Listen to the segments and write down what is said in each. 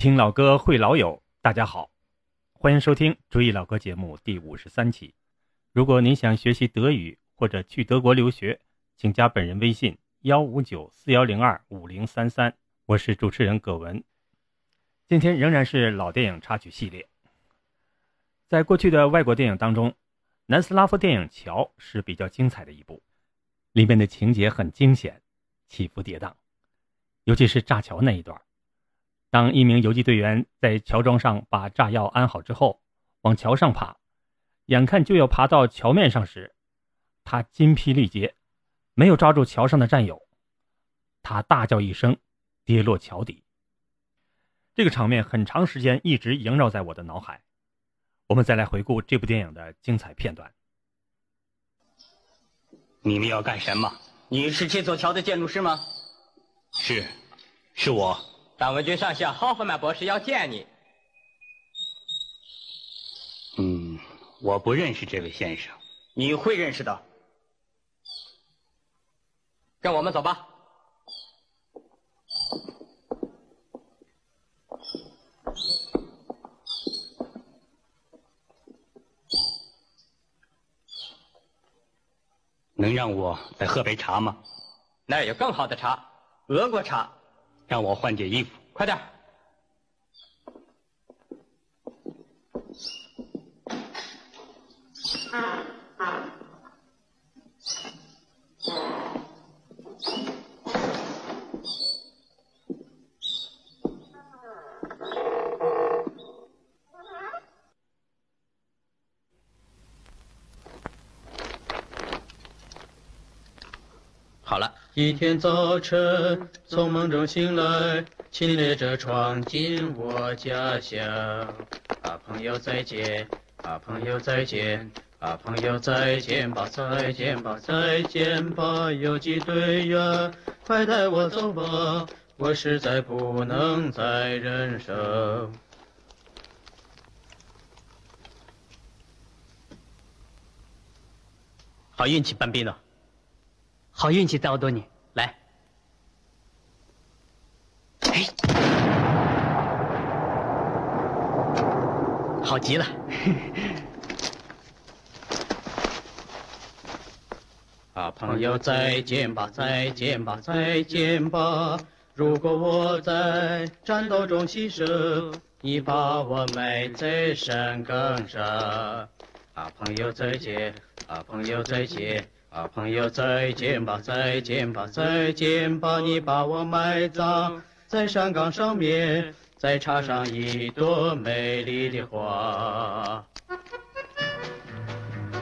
听老歌会老友，大家好，欢迎收听《追忆老歌》节目第五十三期。如果您想学习德语或者去德国留学，请加本人微信幺五九四幺零二五零三三。我是主持人葛文。今天仍然是老电影插曲系列。在过去的外国电影当中，南斯拉夫电影《桥》是比较精彩的一部，里面的情节很惊险，起伏跌宕，尤其是炸桥那一段。当一名游击队员在桥桩上把炸药安好之后，往桥上爬。眼看就要爬到桥面上时，他筋疲力竭，没有抓住桥上的战友，他大叫一声，跌落桥底。这个场面很长时间一直萦绕在我的脑海。我们再来回顾这部电影的精彩片段。你们要干什么？你是这座桥的建筑师吗？是，是我。党文军上校霍夫曼博士要见你。嗯。我不认识这位先生，你会认识的。跟我们走吧。能让我再喝杯茶吗？那儿有更好的茶，俄国茶。让我换件衣服。快点。好了，一天早晨从梦中醒来，侵略者闯进我家乡。啊，朋友再见，啊，朋友再见，啊，朋友再见吧，再见吧，再见吧，游击队员，快带我走吧，我实在不能再忍受。好运气，班兵呢？好运气，赵多你，来！哎，好极了！啊，朋友再见吧，再见吧，再见吧！如果我在战斗中牺牲，你把我埋在山岗上。啊，朋友再见，啊，朋友再见。啊，朋友再见吧，再见吧，再见吧！你把我埋葬在山岗上面，再插上一朵美丽的花。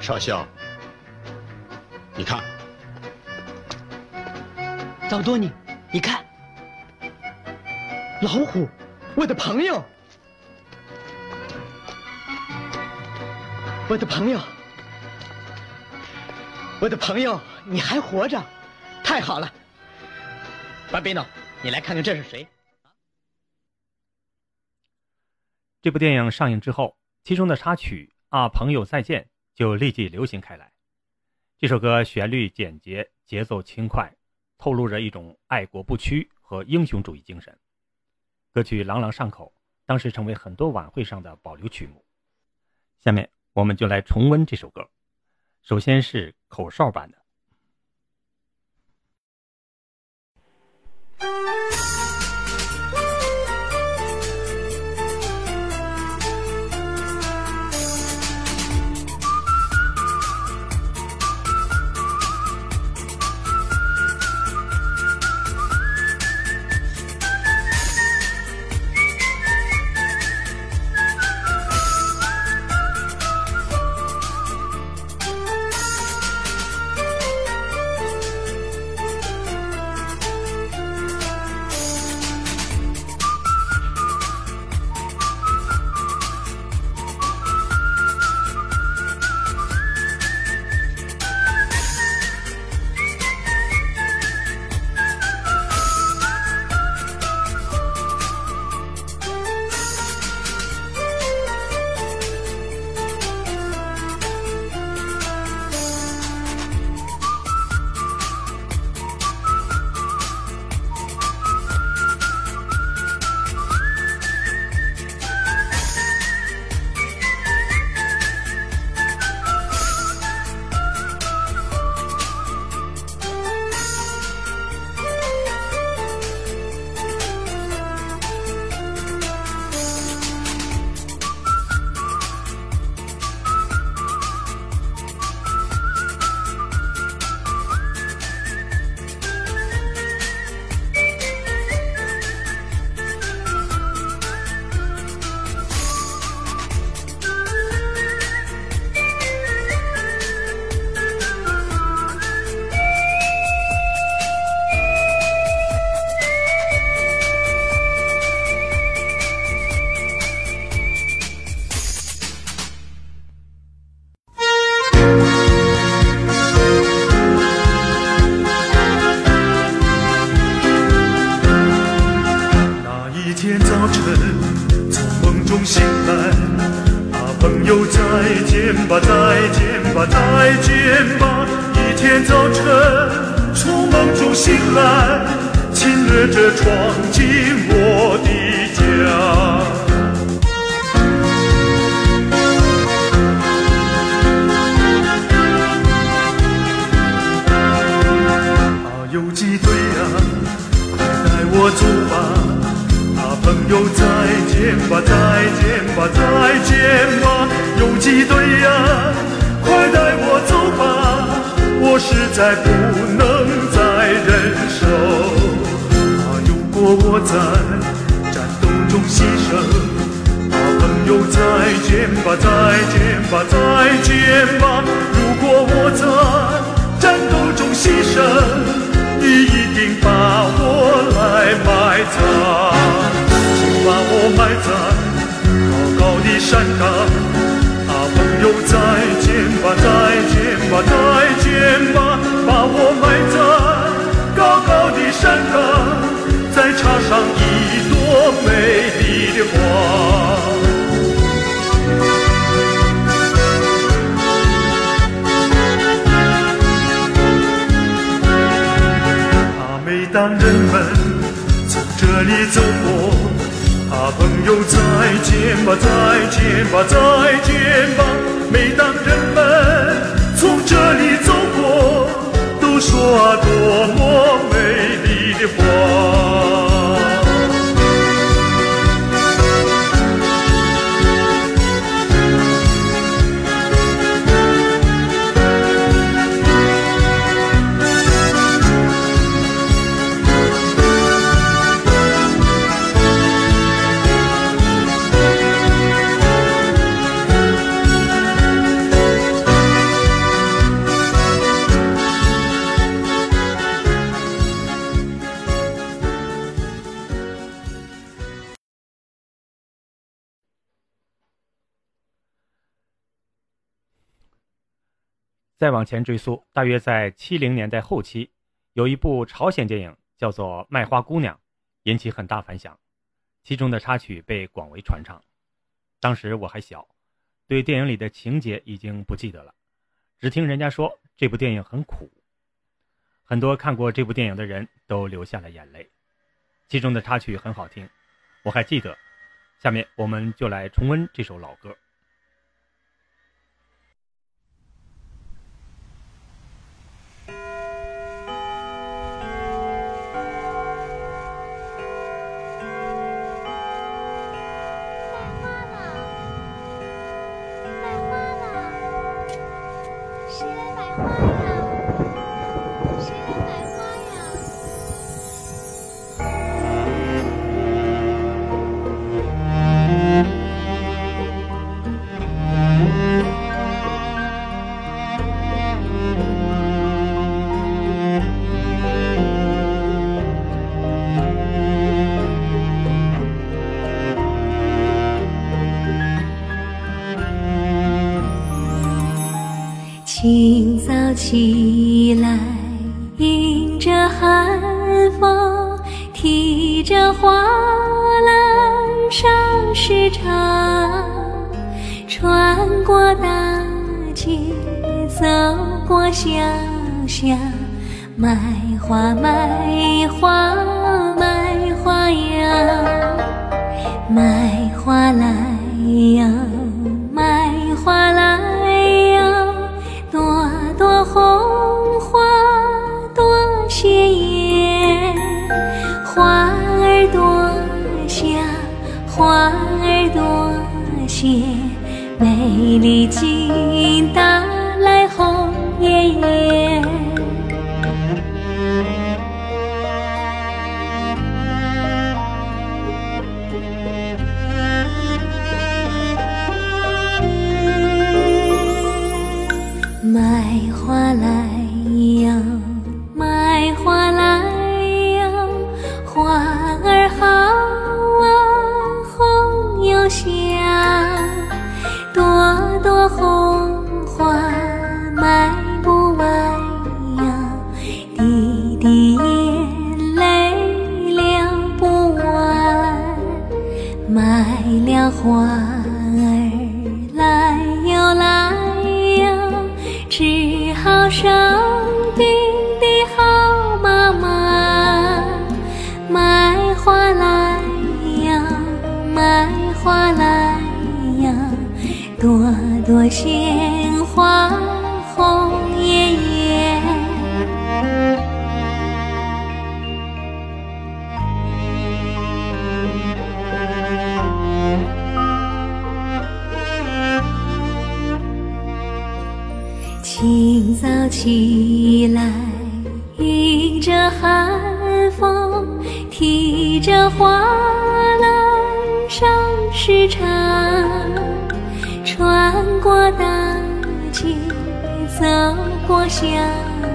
少校，你看，早多尼，你看，老虎，我的朋友，我的朋友。我的朋友，你还活着，太好了！巴比诺，你来看看这是谁？这部电影上映之后，其中的插曲《啊，朋友再见》就立即流行开来。这首歌旋律简洁，节奏轻快，透露着一种爱国不屈和英雄主义精神。歌曲朗朗上口，当时成为很多晚会上的保留曲目。下面我们就来重温这首歌。首先是口哨版的。醒来，侵略者闯进我的家。啊，游击队呀，快带我走吧。啊朋友再见吧，再见吧，再见吧，游击队呀，快带我走吧，我实在不能再忍受。啊，如果我在战斗中牺牲，啊，朋友再见吧，再见吧，再见吧，如果我在美丽的花。啊，每当人们从这里走过。啊，朋友再见吧，再见吧，再见吧。每当人们从这里走过，都说啊，多么美丽的花。再往前追溯，大约在七零年代后期，有一部朝鲜电影叫做《卖花姑娘》，引起很大反响，其中的插曲被广为传唱。当时我还小，对电影里的情节已经不记得了，只听人家说这部电影很苦。很多看过这部电影的人都流下了眼泪，其中的插曲很好听，我还记得。下面我们就来重温这首老歌。起来，迎着寒风，提着花篮上市场，穿过大街，走过小巷，卖花卖花。花起来，迎着寒风，提着花篮上市场，穿过大街，走过小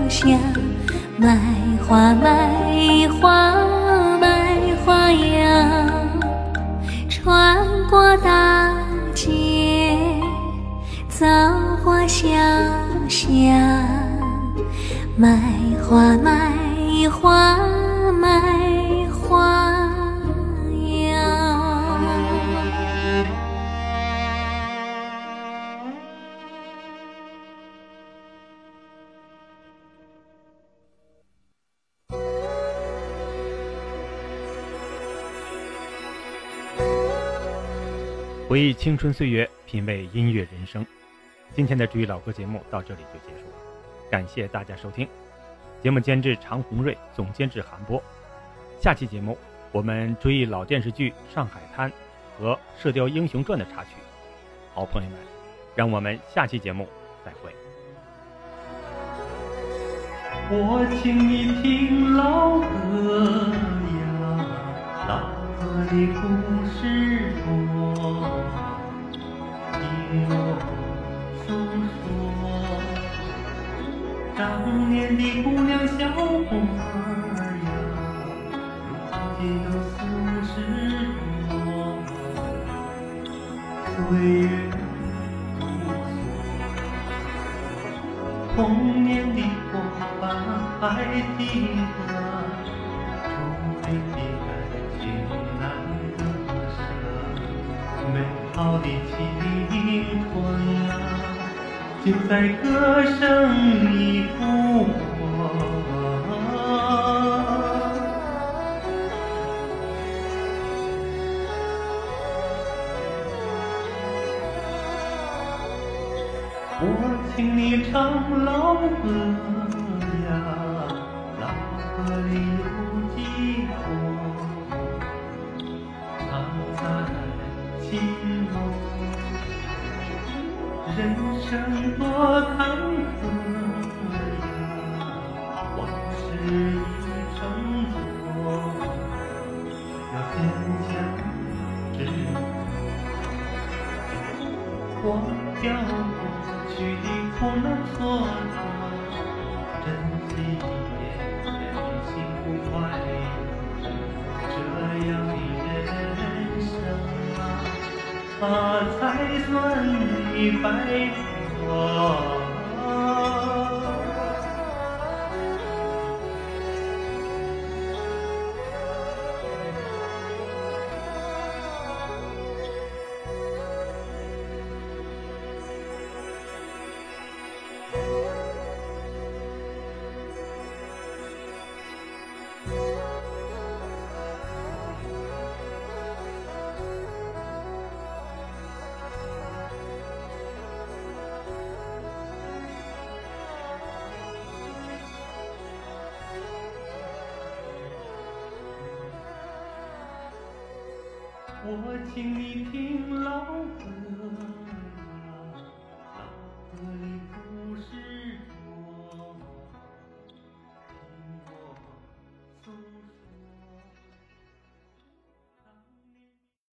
巷，卖花卖花回忆青春岁月，品味音乐人生。今天的治愈老歌节目到这里就结束了，感谢大家收听。节目监制常红瑞，总监制韩波。下期节目我们追忆老电视剧《上海滩》和《射雕英雄传》的插曲。好朋友们，让我们下期节目再会。我请你听老歌呀，老歌的故事多，听我诉说。当年的姑娘小伙儿呀，如今都四十多，岁月如梭，童年的伙伴还记得，好的青春啊，就在歌声里复活。我请你唱老歌人生多坎坷才算你白活。我请你听老虎